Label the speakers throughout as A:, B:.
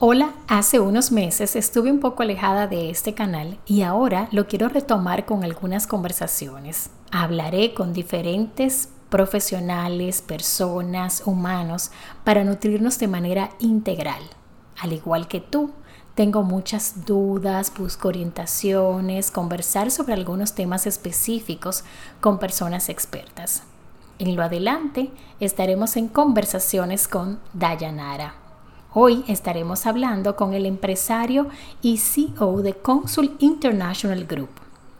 A: Hola, hace unos meses estuve un poco alejada de este canal y ahora lo quiero retomar con algunas conversaciones. Hablaré con diferentes profesionales, personas, humanos, para nutrirnos de manera integral. Al igual que tú, tengo muchas dudas, busco orientaciones, conversar sobre algunos temas específicos con personas expertas. En lo adelante estaremos en conversaciones con Dayanara. Hoy estaremos hablando con el empresario y CEO de Consul International Group.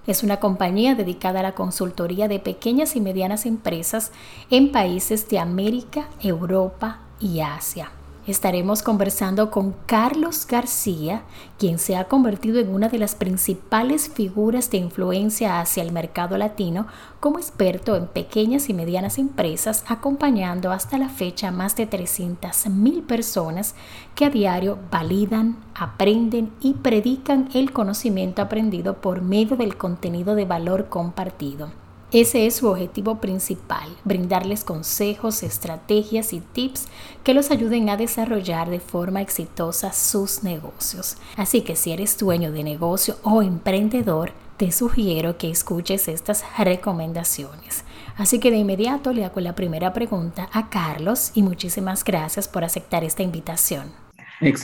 A: Es una compañía dedicada a la consultoría de pequeñas y medianas empresas en países de América, Europa y Asia estaremos conversando con Carlos García, quien se ha convertido en una de las principales figuras de influencia hacia el mercado latino como experto en pequeñas y medianas empresas, acompañando hasta la fecha más de 300.000 personas que a diario validan, aprenden y predican el conocimiento aprendido por medio del contenido de valor compartido. Ese es su objetivo principal, brindarles consejos, estrategias y tips que los ayuden a desarrollar de forma exitosa sus negocios. Así que si eres dueño de negocio o emprendedor, te sugiero que escuches estas recomendaciones. Así que de inmediato le hago la primera pregunta a Carlos y muchísimas gracias por aceptar esta invitación.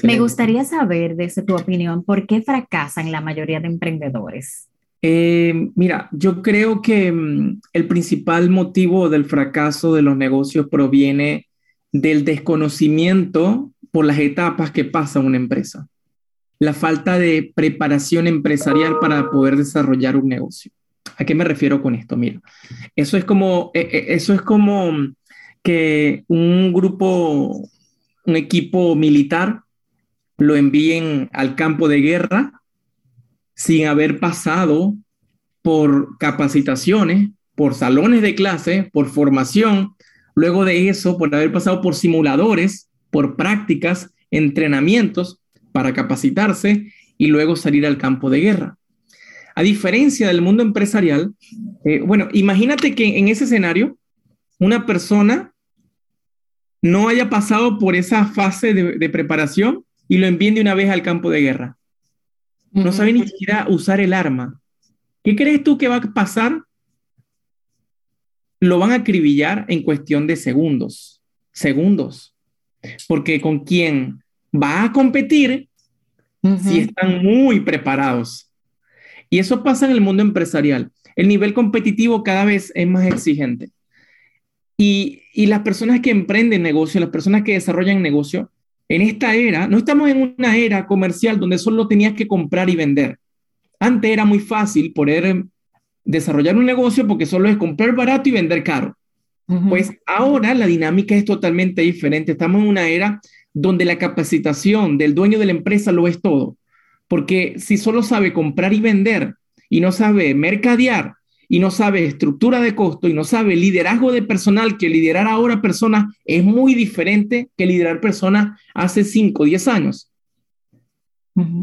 B: Me gustaría saber, desde tu opinión, por qué fracasan la mayoría de emprendedores.
C: Eh, mira, yo creo que mm, el principal motivo del fracaso de los negocios proviene del desconocimiento por las etapas que pasa una empresa, la falta de preparación empresarial para poder desarrollar un negocio. ¿A qué me refiero con esto? Mira, eso es como, e, e, eso es como que un grupo, un equipo militar lo envíen al campo de guerra sin haber pasado por capacitaciones, por salones de clase, por formación, luego de eso, por haber pasado por simuladores, por prácticas, entrenamientos para capacitarse y luego salir al campo de guerra. A diferencia del mundo empresarial, eh, bueno, imagínate que en ese escenario una persona no haya pasado por esa fase de, de preparación y lo envíen de una vez al campo de guerra. No sabe ni siquiera usar el arma. ¿Qué crees tú que va a pasar? Lo van a acribillar en cuestión de segundos. Segundos. Porque con quién va a competir si están muy preparados. Y eso pasa en el mundo empresarial. El nivel competitivo cada vez es más exigente. Y, y las personas que emprenden negocio, las personas que desarrollan negocio, en esta era, no estamos en una era comercial donde solo tenías que comprar y vender. Antes era muy fácil poder desarrollar un negocio porque solo es comprar barato y vender caro. Pues ahora la dinámica es totalmente diferente. Estamos en una era donde la capacitación del dueño de la empresa lo es todo. Porque si solo sabe comprar y vender y no sabe mercadear y no sabe estructura de costo y no sabe liderazgo de personal, que liderar ahora personas es muy diferente que liderar personas hace 5 o 10 años.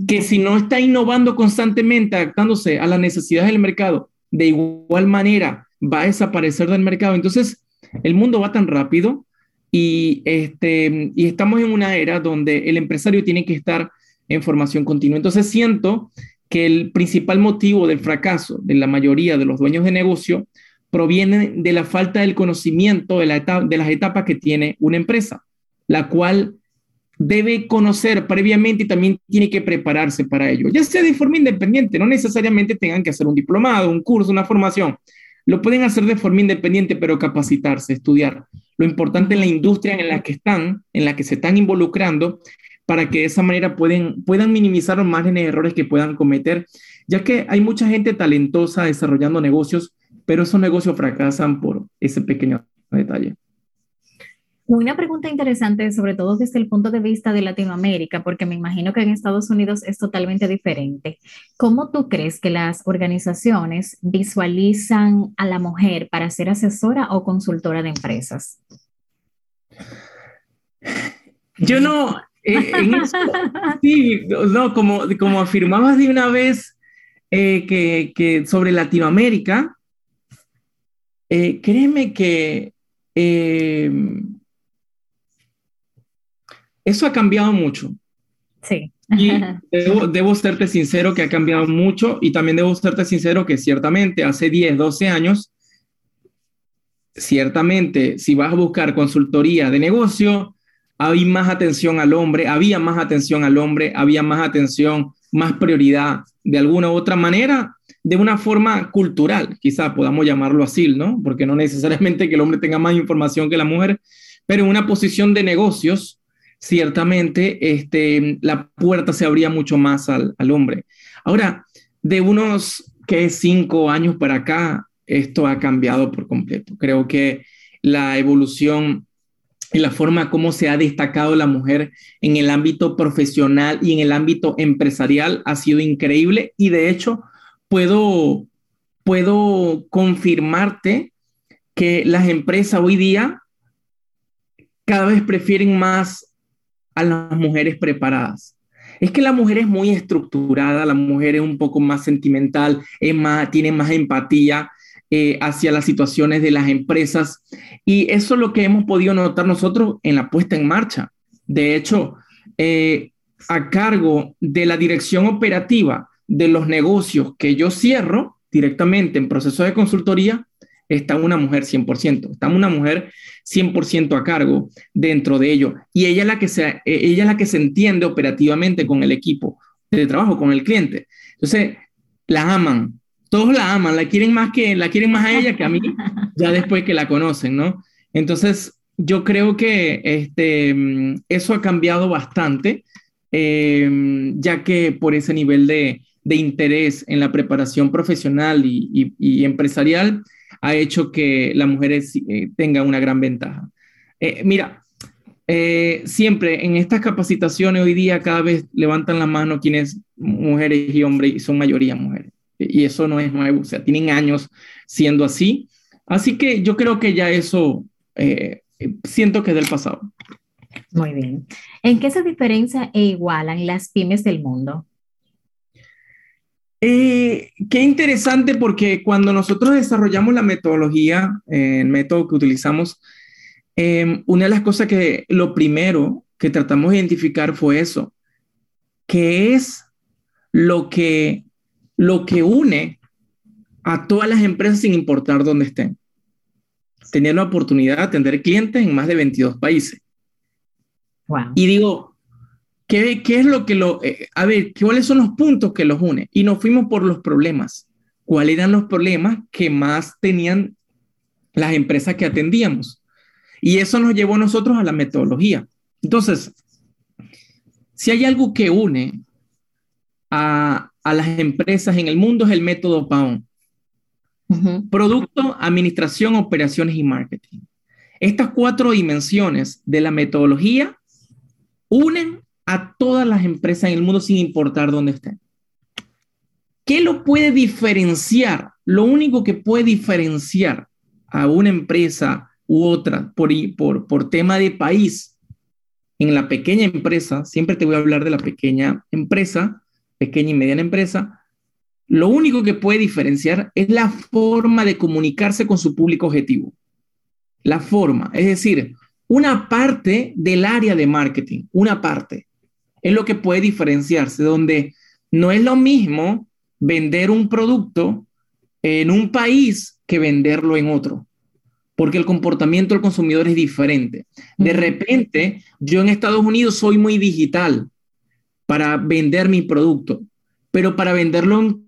C: Que si no está innovando constantemente, adaptándose a las necesidades del mercado, de igual manera va a desaparecer del mercado. Entonces, el mundo va tan rápido y, este, y estamos en una era donde el empresario tiene que estar en formación continua. Entonces, siento que el principal motivo del fracaso de la mayoría de los dueños de negocio proviene de la falta del conocimiento de, la de las etapas que tiene una empresa, la cual debe conocer previamente y también tiene que prepararse para ello, ya sea de forma independiente, no necesariamente tengan que hacer un diplomado, un curso, una formación. Lo pueden hacer de forma independiente, pero capacitarse, estudiar. Lo importante en la industria en la que están, en la que se están involucrando, para que de esa manera pueden, puedan minimizar los márgenes de errores que puedan cometer, ya que hay mucha gente talentosa desarrollando negocios, pero esos negocios fracasan por ese pequeño detalle.
B: Una pregunta interesante, sobre todo desde el punto de vista de Latinoamérica, porque me imagino que en Estados Unidos es totalmente diferente. ¿Cómo tú crees que las organizaciones visualizan a la mujer para ser asesora o consultora de empresas?
C: Yo no, eh, sí, no, como, como afirmabas de una vez eh, que, sobre Latinoamérica, eh, créeme que eso ha cambiado mucho.
B: Sí.
C: Y debo, debo, serte sincero que ha cambiado mucho y también debo serte sincero que ciertamente hace 10, 12 años, ciertamente si vas a buscar consultoría de negocio, había más atención al hombre, había más atención al hombre, había más atención, más prioridad de alguna u otra manera, de una forma cultural, quizá podamos llamarlo así, ¿no? Porque no necesariamente que el hombre tenga más información que la mujer, pero en una posición de negocios, ciertamente este, la puerta se abría mucho más al, al hombre. Ahora, de unos que cinco años para acá, esto ha cambiado por completo. Creo que la evolución y la forma como se ha destacado la mujer en el ámbito profesional y en el ámbito empresarial ha sido increíble y de hecho puedo, puedo confirmarte que las empresas hoy día cada vez prefieren más a las mujeres preparadas. Es que la mujer es muy estructurada, la mujer es un poco más sentimental, es más, tiene más empatía eh, hacia las situaciones de las empresas y eso es lo que hemos podido notar nosotros en la puesta en marcha. De hecho, eh, a cargo de la dirección operativa de los negocios que yo cierro directamente en proceso de consultoría, está una mujer 100%, está una mujer 100% a cargo dentro de ello. Y ella es, la que se, eh, ella es la que se entiende operativamente con el equipo de trabajo, con el cliente. Entonces, la aman, todos la aman, la quieren más que la quieren más a ella que a mí, ya después que la conocen, ¿no? Entonces, yo creo que este, mm, eso ha cambiado bastante, em, ya que por ese nivel de, de, interés en la preparación profesional y, y, empresarial ha hecho que la mujer eh, tenga una gran ventaja. Eh, mira, eh, siempre en estas capacitaciones hoy día cada vez levantan la mano quienes mujeres y hombres y son mayoría mujeres y eso no es nuevo, o sea, tienen años siendo así. Así que yo creo que ya eso eh, siento que es del pasado.
B: Muy bien. ¿En qué se diferencia e igualan las pymes del mundo?
C: Eh, qué interesante porque cuando nosotros desarrollamos la metodología, eh, el método que utilizamos, una de las cosas que lo primero que tratamos de identificar fue eso, que es lo que lo que une a todas las empresas sin importar dónde estén. Tener la oportunidad de atender clientes en más de 22 países. Y digo, ¿qué, ¿qué, es lo que lo... Eh, a ver, ¿cuáles son los puntos que los une? Y nos fuimos por los problemas. ¿Cuáles eran los problemas que más tenían las empresas que atendíamos? Y eso nos llevó a nosotros a la metodología. Entonces, si hay algo que une a, a las empresas en el mundo es el método PAON. Producto, administración, operaciones y marketing. Estas cuatro dimensiones de la metodología unen a todas las empresas en el mundo sin importar dónde estén. ¿Qué lo puede diferenciar? Lo único que puede diferenciar a una empresa u otra por, por, por tema de país, en la pequeña empresa, siempre te voy a hablar de la pequeña empresa, pequeña y mediana empresa, lo único que puede diferenciar es la forma de comunicarse con su público objetivo. La forma, es decir, una parte del área de marketing, una parte, es lo que puede diferenciarse, donde no es lo mismo vender un producto en un país que venderlo en otro, porque el comportamiento del consumidor es diferente. De repente, yo en Estados Unidos soy muy digital, para vender mi producto, pero para venderlo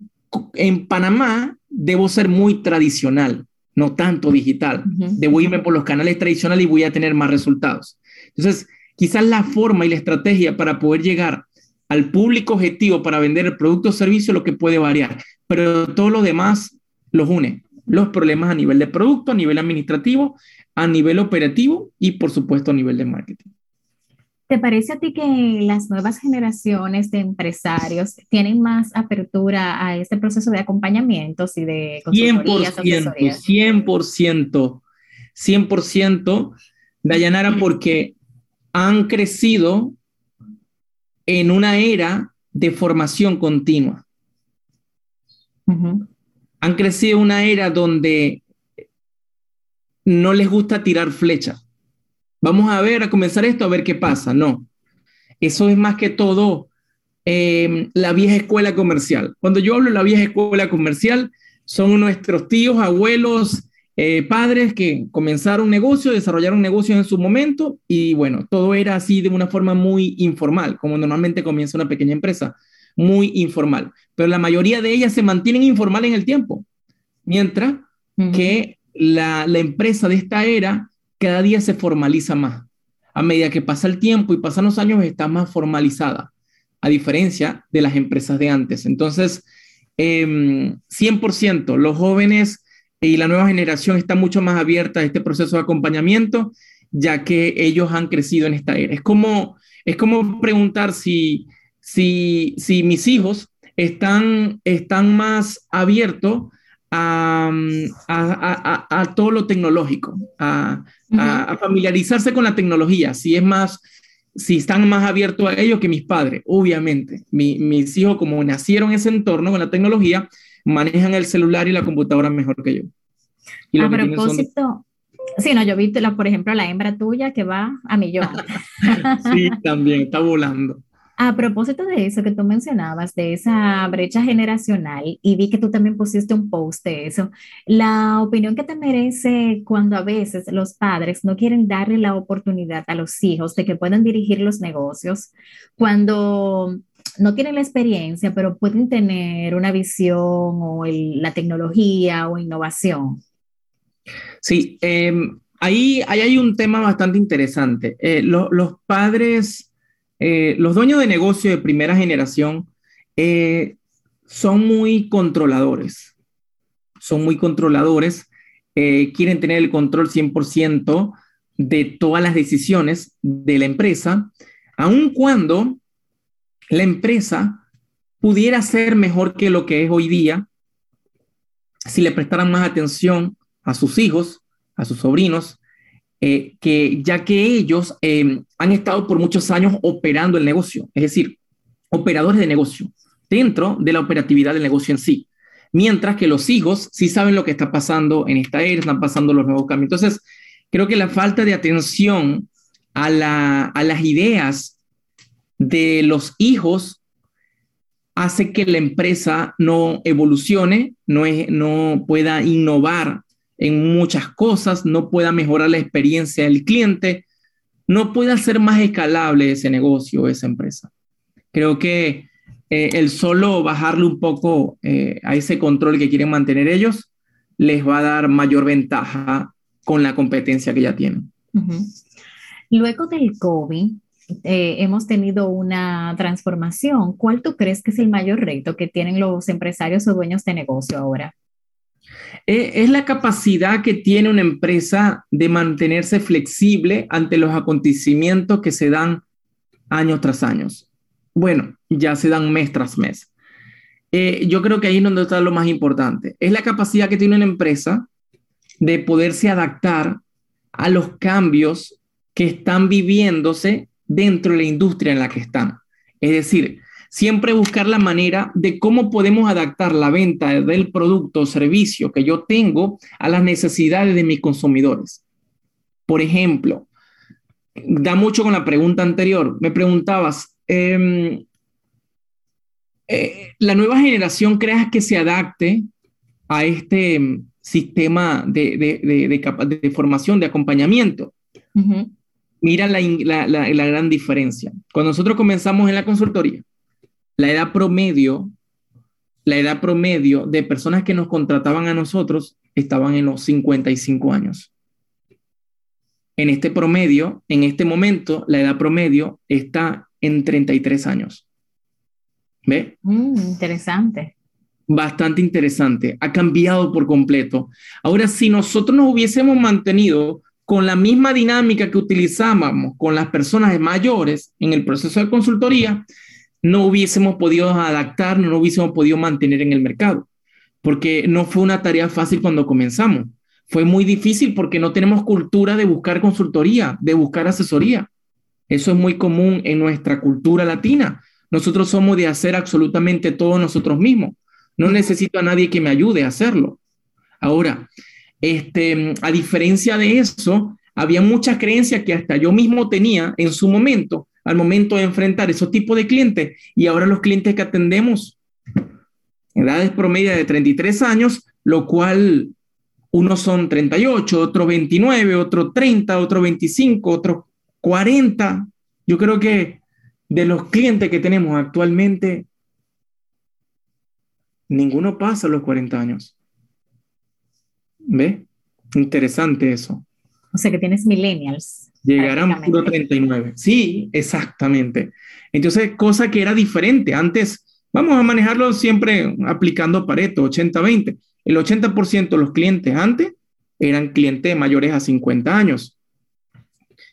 C: en, Panamá debo ser muy tradicional, no tanto digital. Debo irme por los canales tradicionales y voy a tener más resultados. Entonces, quizás la forma y la estrategia para poder llegar al público objetivo para vender el producto o servicio lo que puede variar, pero todo lo demás los une. Los problemas a nivel de producto, a nivel administrativo, a nivel operativo y por supuesto a nivel de marketing.
B: ¿Te parece a ti que las nuevas generaciones de empresarios tienen más apertura a este proceso de acompañamientos y de consultorías,
C: 100%, 100%, 100%, Dayanara, porque han crecido en una era de formación continua. Han crecido en una era donde no les gusta tirar flechas vamos a ver, a comenzar esto, a ver qué pasa. No. eso es más que todo em, la vieja escuela comercial. Cuando yo hablo de la vieja escuela comercial, son nuestros tíos, abuelos, eh, padres que comenzaron un negocio, desarrollaron negocios en su momento y bueno, todo era así de una forma muy informal, como normalmente comienza una pequeña empresa, muy informal. Pero la mayoría de ellas se mantienen informal en el tiempo, mientras que la, la empresa de esta era cada día se formaliza más. A medida que pasa el tiempo y pasan los años, está más formalizada, a diferencia de las empresas de antes. Entonces, 100%, em, los jóvenes y la nueva generación están mucho más abierta a este proceso de acompañamiento, ya que ellos han crecido en esta era. Es como, es como preguntar si, si, si mis hijos están, están más abiertos a, a, a, todo lo tecnológico, a, familiarizarse con la tecnología, si es más, si están más abiertos a ello que mis padres, obviamente. mis hijos, como nacieron en ese entorno con la tecnología, manejan el celular y la computadora mejor que yo.
B: a propósito, sí, no, yo vi, la, por ejemplo, la hembra tuya que va a millón.
C: sí, también, está volando.
B: A propósito de eso que tú mencionabas, de esa brecha generacional, y vi que tú también pusiste un post de eso, la opinión que te merece cuando a veces los padres no quieren darle la oportunidad a los hijos de que puedan dirigir los negocios, cuando no tienen la experiencia, pero pueden tener una visión o la tecnología o innovación.
C: Sí, em, ahí, hay un tema bastante interesante. Eh, los padres eh, los dueños de negocio de primera generación eh, son muy controladores, son muy controladores, eh, quieren tener el control 100% de todas las decisiones de la empresa, aun cuando la empresa pudiera ser mejor que lo que es hoy día si le prestaran más atención a sus hijos, a sus sobrinos, eh, que ya que ellos em, han estado por muchos años operando el negocio, es decir, operadores de negocio, dentro de la operatividad del negocio en sí. Mientras que los hijos sí saben lo que está pasando en esta era, están pasando los nuevos cambios. Entonces, creo que la falta de atención a, las ideas de los hijos hace que la empresa no evolucione, no pueda innovar en muchas cosas, no pueda mejorar la experiencia del cliente, no pueda ser más escalable ese negocio, esa empresa. Creo que eh, el solo bajarle un poco eh, a ese control que quieren mantener ellos les va a dar mayor ventaja con la competencia que ya tienen.
B: Luego del COVID, eh, hemos tenido una transformación. ¿Cuál tú crees que es el mayor reto que tienen los empresarios o dueños de negocio ahora?
C: Eh, es la capacidad que tiene una empresa de mantenerse flexible ante los acontecimientos que se dan año tras año. Bueno, ya se dan mes tras mes. Eh, yo creo que ahí es donde está lo más importante. Es la capacidad que tiene una empresa de poderse adaptar a los cambios que están viviéndose dentro de la industria en la que están. Es decir, siempre buscar la manera de cómo podemos adaptar la venta del producto o servicio que yo tengo a las necesidades de mis consumidores. Por ejemplo, da mucho con la pregunta anterior. Me preguntabas, em, eh, ¿la nueva generación creas que se adapte a este em, sistema de, de, formación, de acompañamiento? Mira la, la gran diferencia. Cuando nosotros comenzamos en la consultoría, la edad promedio, la edad promedio de personas que nos contrataban a nosotros estaban en los 55 años. En este promedio, en este momento, la edad promedio está en 33 años.
B: ¿Ve? Mm, interesante.
C: Bastante interesante. Ha cambiado por completo. Ahora, si nosotros nos hubiésemos mantenido con la misma dinámica que utilizábamos con las personas mayores en el proceso de consultoría, no hubiésemos podido adaptar, no hubiésemos podido mantener en el mercado, porque no fue una tarea fácil cuando comenzamos. Fue muy difícil porque no tenemos cultura de buscar consultoría, de buscar asesoría. Eso es muy común en nuestra cultura latina. Nosotros somos de hacer absolutamente todo nosotros mismos. No necesito a nadie que me ayude a hacerlo. Ahora, este, a diferencia de eso, había muchas creencias que hasta yo mismo tenía en su momento al momento de enfrentar esos tipos de clientes. Y ahora los clientes que atendemos, edades promedio de 33 años, lo cual unos son 38, otros 29, otros 30, otros 25, otros 40. Yo creo que de los clientes que tenemos actualmente, ninguno pasa los 40 años. ¿Ve? Interesante eso.
B: O sea que tienes millennials.
C: Llegarán puro 39. Sí, exactamente. Entonces, cosa que era diferente. Antes, vamos a manejarlo siempre aplicando Pareto, 80-20. El 80% de los clientes antes eran clientes mayores a 50 años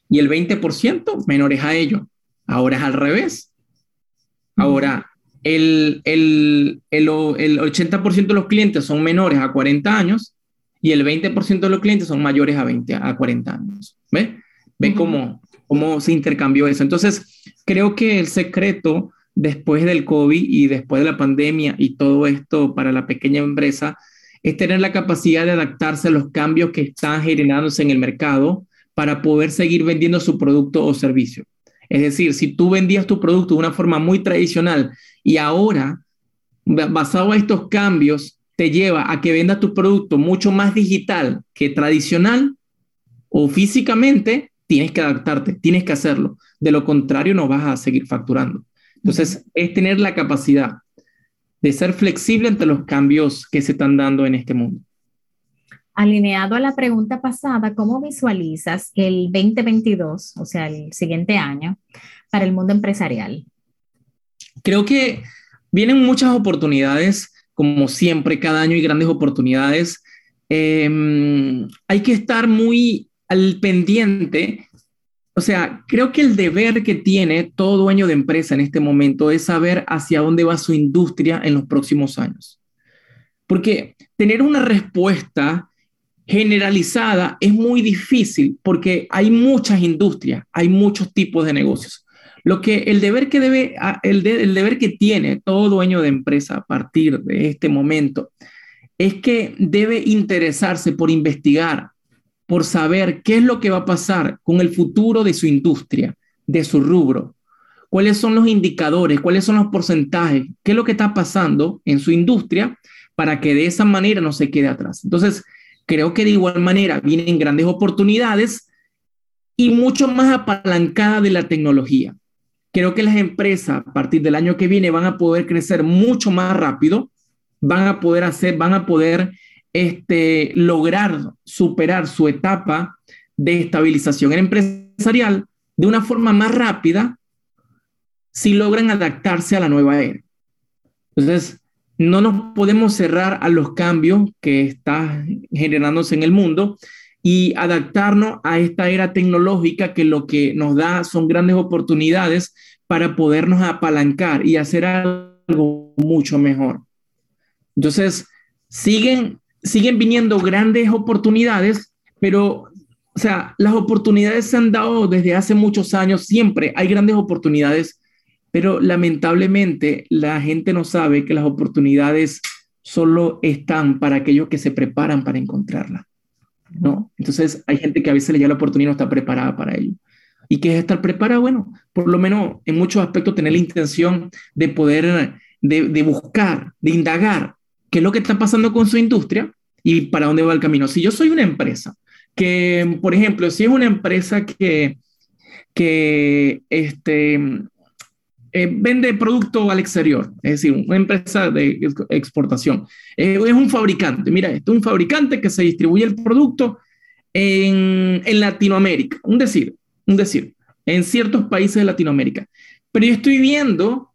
C: y el 20% menores a ellos. Ahora es al revés. Ahora, el, el, el, el 80% de los clientes son menores a 40 años y el 20% de los clientes son mayores a, 20, a 40 años. ¿Ve? ¿Ve cómo, cómo se intercambió eso? Entonces, creo que el secreto después del COVID y después de la pandemia y todo esto para la pequeña empresa es tener la capacidad de adaptarse a los cambios que están generándose en el mercado para poder seguir vendiendo su producto o servicio. Es decir, si tú vendías tu producto de una forma muy tradicional y ahora, basado a estos cambios, te lleva a que vendas tu producto mucho más digital que tradicional o físicamente, tienes que adaptarte, tienes que hacerlo. De lo contrario, no vas a seguir facturando. Entonces, es tener la capacidad de ser flexible ante los cambios que se están dando en este mundo.
B: Alineado a la pregunta pasada, ¿cómo visualizas el 2022, o sea, el siguiente año, para el mundo empresarial?
C: Creo que vienen muchas oportunidades, como siempre, cada año hay grandes oportunidades. Em, hay que estar muy al pendiente. O sea, creo que el deber que tiene todo dueño de empresa en este momento es saber hacia dónde va su industria en los próximos años. Porque tener una respuesta generalizada es muy difícil porque hay muchas industrias, hay muchos tipos de negocios. Lo que el deber que debe, el, el deber que tiene todo dueño de empresa a partir de este momento es que debe interesarse por investigar, por saber qué es lo que va a pasar con el futuro de su industria, de su rubro, cuáles son los indicadores, cuáles son los porcentajes, qué es lo que está pasando en su industria para que de esa manera no se quede atrás. Entonces, creo que de igual manera vienen grandes oportunidades y mucho más apalancada de la tecnología. Creo que las empresas a partir del año que viene van a poder crecer mucho más rápido, van a poder hacer, van a poder este, lograr superar su etapa de estabilización empresarial de una forma más rápida si logran adaptarse a la nueva era. Entonces, no nos podemos cerrar a los cambios que están generándose en el mundo y adaptarnos a esta era tecnológica que lo que nos da son grandes oportunidades para podernos apalancar y hacer algo mucho mejor. Entonces, siguen, siguen viniendo grandes oportunidades, pero, o sea, las oportunidades se han dado desde hace muchos años, siempre hay grandes oportunidades pero lamentablemente la gente no sabe que las oportunidades solo están para aquellos que se preparan para encontrarla. ¿No? Entonces hay gente que a veces le llega la oportunidad y no está preparada para ello. ¿Y qué es estar preparada? Bueno, por lo menos en muchos aspectos tener la intención de poder, de, de buscar, de indagar qué es lo que está pasando con su industria y para dónde va el camino. Si yo soy una empresa que, por ejemplo, si es una empresa que, que este, eh, vende producto al exterior, es decir, una empresa de exportación. Eh, es un fabricante, mira, esto es un fabricante que se distribuye el producto en, Latinoamérica, un decir, un decir, en ciertos países de Latinoamérica. Pero yo estoy viendo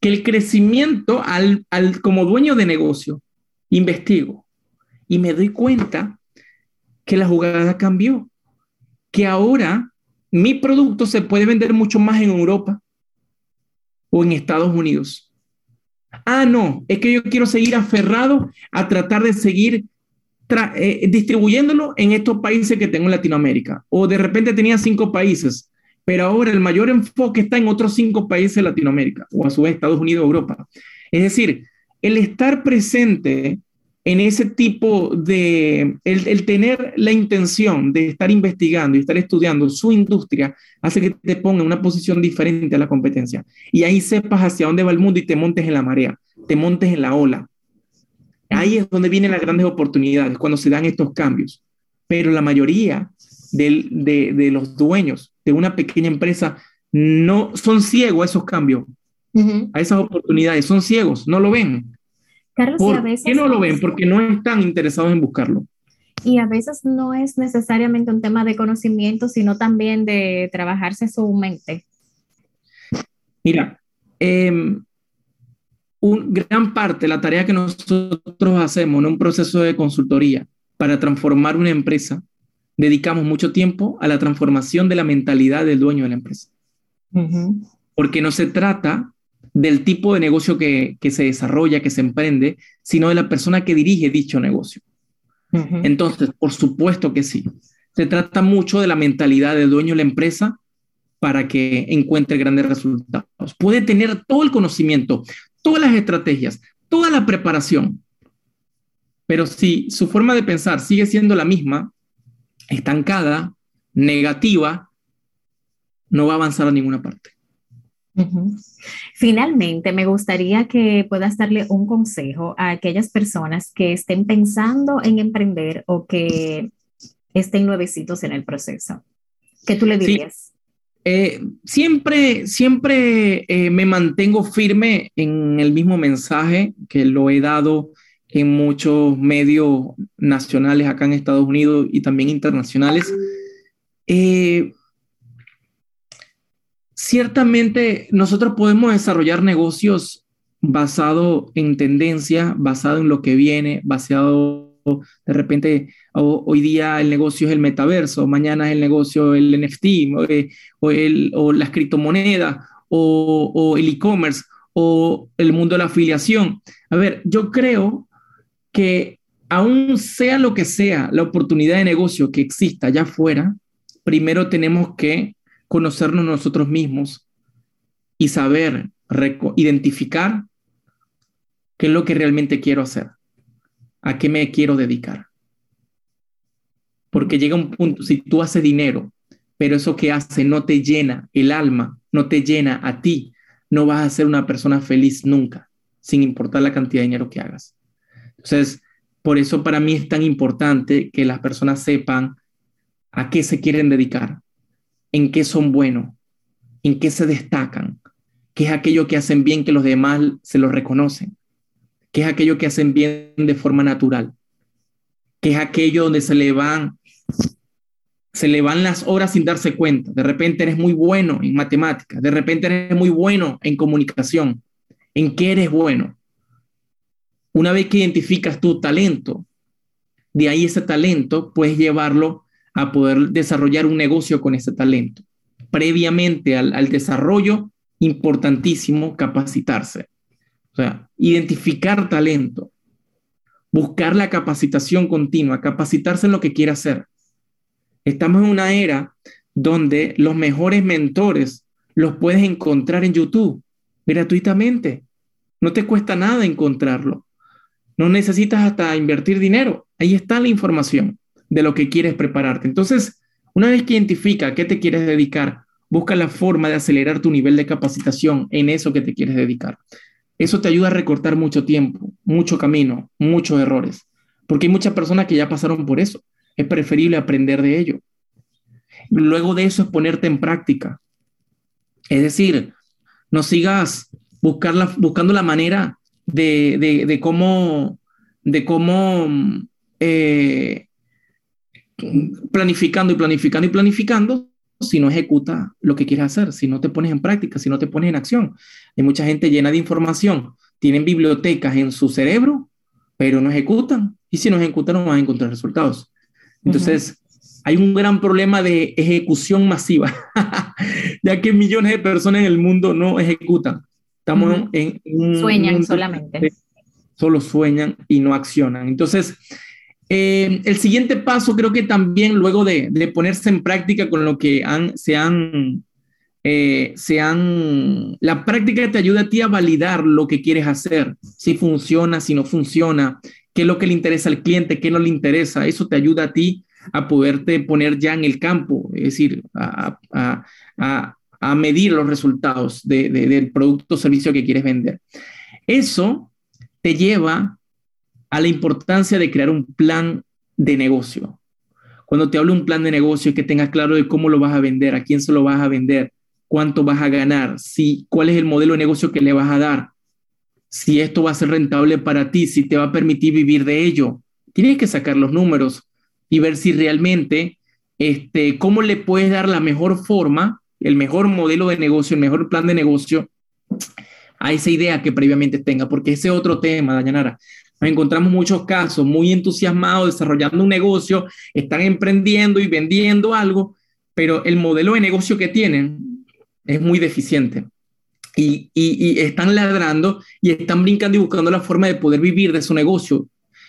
C: que el crecimiento al, al, como dueño de negocio, investigo y me doy cuenta que la jugada cambió, que ahora mi producto se puede vender mucho más en Europa o en Estados Unidos. Ah, no, es que yo quiero seguir aferrado a tratar de seguir eh, distribuyéndolo en estos países que tengo en Latinoamérica. O de repente tenía cinco países, pero ahora el mayor enfoque está en otros cinco países de Latinoamérica, o a su vez Estados Unidos, Europa. Es decir, el estar presente en ese tipo de, el, tener la intención de estar investigando y estar estudiando su industria, hace que te ponga en una posición diferente a la competencia. Y ahí sepas hacia dónde va el mundo y te montes en la marea, te montes en la ola. Ahí es donde vienen las grandes oportunidades, cuando se dan estos cambios. Pero la mayoría de, los dueños de una pequeña empresa no son ciegos a esos cambios, a esas oportunidades, son ciegos, no lo ven.
B: Carlos,
C: ¿Por a veces qué no lo ven? Porque no están interesados en buscarlo.
B: Y a veces no es necesariamente un tema de conocimiento, sino también de trabajarse su mente.
C: Mira, eh, un, gran parte de la tarea que nosotros hacemos en un proceso de consultoría para transformar una empresa, dedicamos mucho tiempo a la transformación de la mentalidad del dueño de la empresa. Porque no se trata del tipo de negocio que, se desarrolla, que se emprende, sino de la persona que dirige dicho negocio. Entonces, por supuesto que sí. Se trata mucho de la mentalidad del dueño de la empresa para que encuentre grandes resultados. Puede tener todo el conocimiento, todas las estrategias, toda la preparación, pero si su forma de pensar sigue siendo la misma, estancada, negativa, no va a avanzar a ninguna parte.
B: Finalmente, me gustaría que puedas darle un consejo a aquellas personas que estén pensando en emprender o que estén nuevecitos en el proceso. ¿Qué tú le dirías?
C: Eh, siempre, siempre eh, me mantengo firme en el mismo mensaje que lo he dado en muchos medios nacionales acá en Estados Unidos y también internacionales. Eh, ciertamente nosotros podemos desarrollar negocios basado en tendencia, basado en lo que viene, basado de repente hoy día el negocio es el metaverso, mañana es el negocio el NFT eh, o, el, o las criptomonedas o, el e-commerce o el mundo de la afiliación. A ver, yo creo que aún sea lo que sea la oportunidad de negocio que exista allá afuera, primero tenemos que conocernos nosotros mismos y saber identificar qué es lo que realmente quiero hacer, a qué me quiero dedicar. Porque llega un punto, si tú haces dinero, pero eso que hace no te llena el alma, no te llena a ti, no vas a ser una persona feliz nunca, sin importar la cantidad de dinero que hagas. Entonces, por eso para mí es tan importante que las personas sepan a qué se quieren dedicar, en qué son buenos, en qué se destacan, qué es aquello que hacen bien que los demás se lo reconocen, qué es aquello que hacen bien de forma natural, qué es aquello donde se le van se le van las horas sin darse cuenta. De repente eres muy bueno en matemáticas, de repente eres muy bueno en comunicación. ¿En qué eres bueno? Una vez que identificas tu talento, de ahí ese talento puedes llevarlo a poder desarrollar un negocio con ese talento. Previamente al, desarrollo, importantísimo capacitarse. O sea, identificar talento, buscar la capacitación continua, capacitarse en lo que quiere hacer. Estamos en una era donde los mejores mentores los puedes encontrar en YouTube gratuitamente. No te cuesta nada encontrarlo. No necesitas hasta invertir dinero. Ahí está la información de lo que quieres prepararte. Entonces, una vez que identifica qué te quieres dedicar, busca la forma de acelerar tu nivel de capacitación en eso que te quieres dedicar. Eso te ayuda a recortar mucho tiempo, mucho camino, muchos errores, porque hay muchas personas que ya pasaron por eso. Es preferible aprender de ello. Luego de eso es ponerte en práctica. Es decir, no sigas buscando la manera de, de cómo, de cómo eh, planificando y planificando y planificando si no ejecuta lo que quieres hacer, si no te pones en práctica, si no te pones en acción. Hay mucha gente llena de información, tienen bibliotecas en su cerebro, pero no ejecutan. Y si no ejecutan, no van a encontrar resultados. Entonces, hay un gran problema de ejecución masiva, ya que millones de personas en el mundo no ejecutan. Estamos en,
B: Sueñan solamente.
C: Solo sueñan y no accionan. Entonces, eh, el siguiente paso creo que también luego de, ponerse en práctica con lo que se han, eh, se han, la práctica te ayuda a ti a validar lo que quieres hacer, si funciona, si no funciona, qué es lo que le interesa al cliente, qué no le interesa. Eso te ayuda a ti a poderte poner ya en el campo, es decir, a, medir los resultados del producto o servicio que quieres vender. Eso te lleva a la importancia de crear un plan de negocio. Cuando te hablo de un plan de negocio, que tengas claro de cómo lo vas a vender, a quién se lo vas a vender, cuánto vas a ganar, si, cuál es el modelo de negocio que le vas a dar, si esto va a ser rentable para ti, si te va a permitir vivir de ello. Tienes que sacar los números y ver si realmente, este, cómo le puedes dar la mejor forma, el mejor modelo de negocio, el mejor plan de negocio a esa idea que previamente tenga, porque ese otro tema, Dayanara. Encontramos muchos casos muy entusiasmados desarrollando un negocio, están emprendiendo y vendiendo algo, pero el modelo de negocio que tienen es muy deficiente. Y, y, están ladrando y están brincando y buscando la forma de poder vivir de su negocio.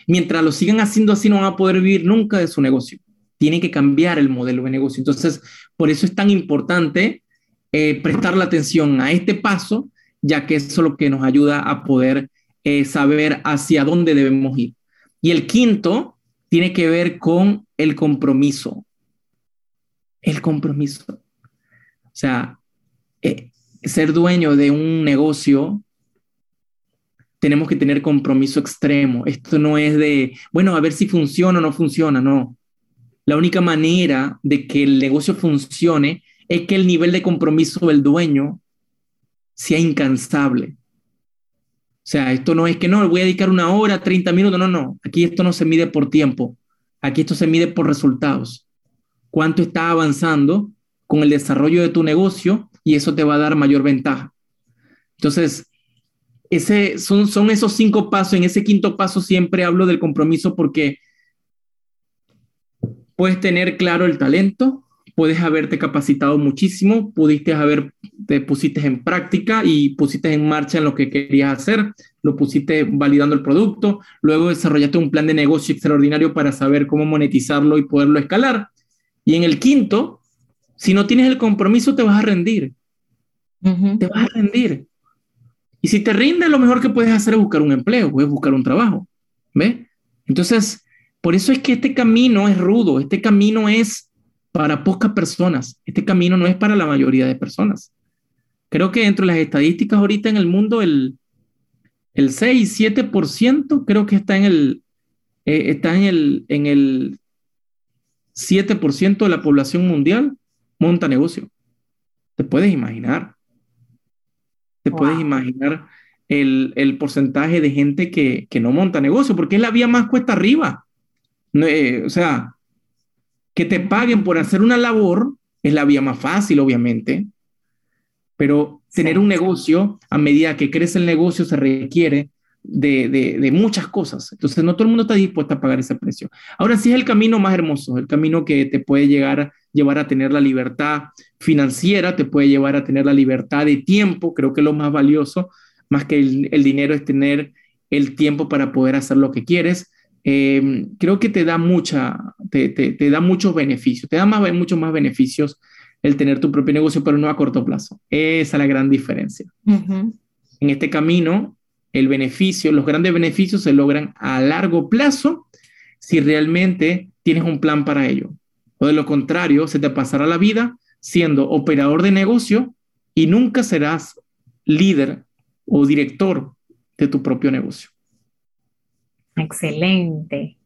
C: Mientras lo sigan haciendo así, no van a poder vivir nunca de su negocio. Tienen que cambiar el modelo de negocio. Entonces, por eso es tan importante eh, prestar la atención a este paso, ya que eso es lo que nos ayuda a poder eh, saber hacia dónde debemos ir. Y el quinto tiene que ver con el compromiso. El compromiso. O sea, eh, ser dueño de un negocio, tenemos que tener compromiso extremo. Esto no es de, bueno, a ver si funciona o no funciona, no. La única manera de que el negocio funcione es que el nivel de compromiso del dueño sea incansable. Sea, esto no es que no, voy a dedicar una hora, 30 minutos, no, no. Aquí esto no se mide por tiempo. Aquí esto se mide por resultados. ¿Cuánto está avanzando con el desarrollo de tu negocio y eso te va a dar mayor ventaja. Entonces, ese, son, son esos cinco pasos. En ese quinto paso siempre hablo del compromiso porque puedes tener claro el talento, puedes haberte capacitado muchísimo, pudiste haber, te pusiste en práctica y pusiste en marcha en lo que querías hacer, lo pusiste validando el producto, luego desarrollaste un plan de negocio extraordinario para saber cómo monetizarlo y poderlo escalar. Y en el quinto, si no tienes el compromiso, te vas a rendir. Te vas a rendir. Y si te rinde, lo mejor que puedes hacer es buscar un empleo, puedes buscar un trabajo. ¿Ve? Entonces, por eso es que este camino es rudo, este camino es para pocas personas, este camino no es para la mayoría de personas. Creo que dentro de las estadísticas ahorita en el mundo, el, el 6, 7% creo que está en el, eh, está en el, en el 7% de la población mundial monta negocio. Te puedes imaginar. Te puedes imaginar el, porcentaje de gente que, no monta negocio, porque es la vía más cuesta arriba. Eh, o sea, que te paguen por hacer una labor es la vía más fácil, obviamente, pero tener un negocio, a medida que crece el negocio, se requiere de, muchas cosas. Entonces, no todo el mundo está dispuesto a pagar ese precio. Ahora sí es el camino más hermoso, el camino que te puede llegar llevar a tener la libertad financiera, te puede llevar a tener la libertad de tiempo, creo que lo más valioso, más que el, dinero, es tener el tiempo para poder hacer lo que quieres. Em, creo que te da mucha, te, te, da muchos beneficios, te da más, muchos más beneficios el tener tu propio negocio, pero no a corto plazo. Esa es la gran diferencia. En este camino, el beneficio, los grandes beneficios se logran a largo plazo si realmente tienes un plan para ello. O de lo contrario, se te pasará la vida siendo operador de negocio y nunca serás líder o director de tu propio negocio.
B: Excelente.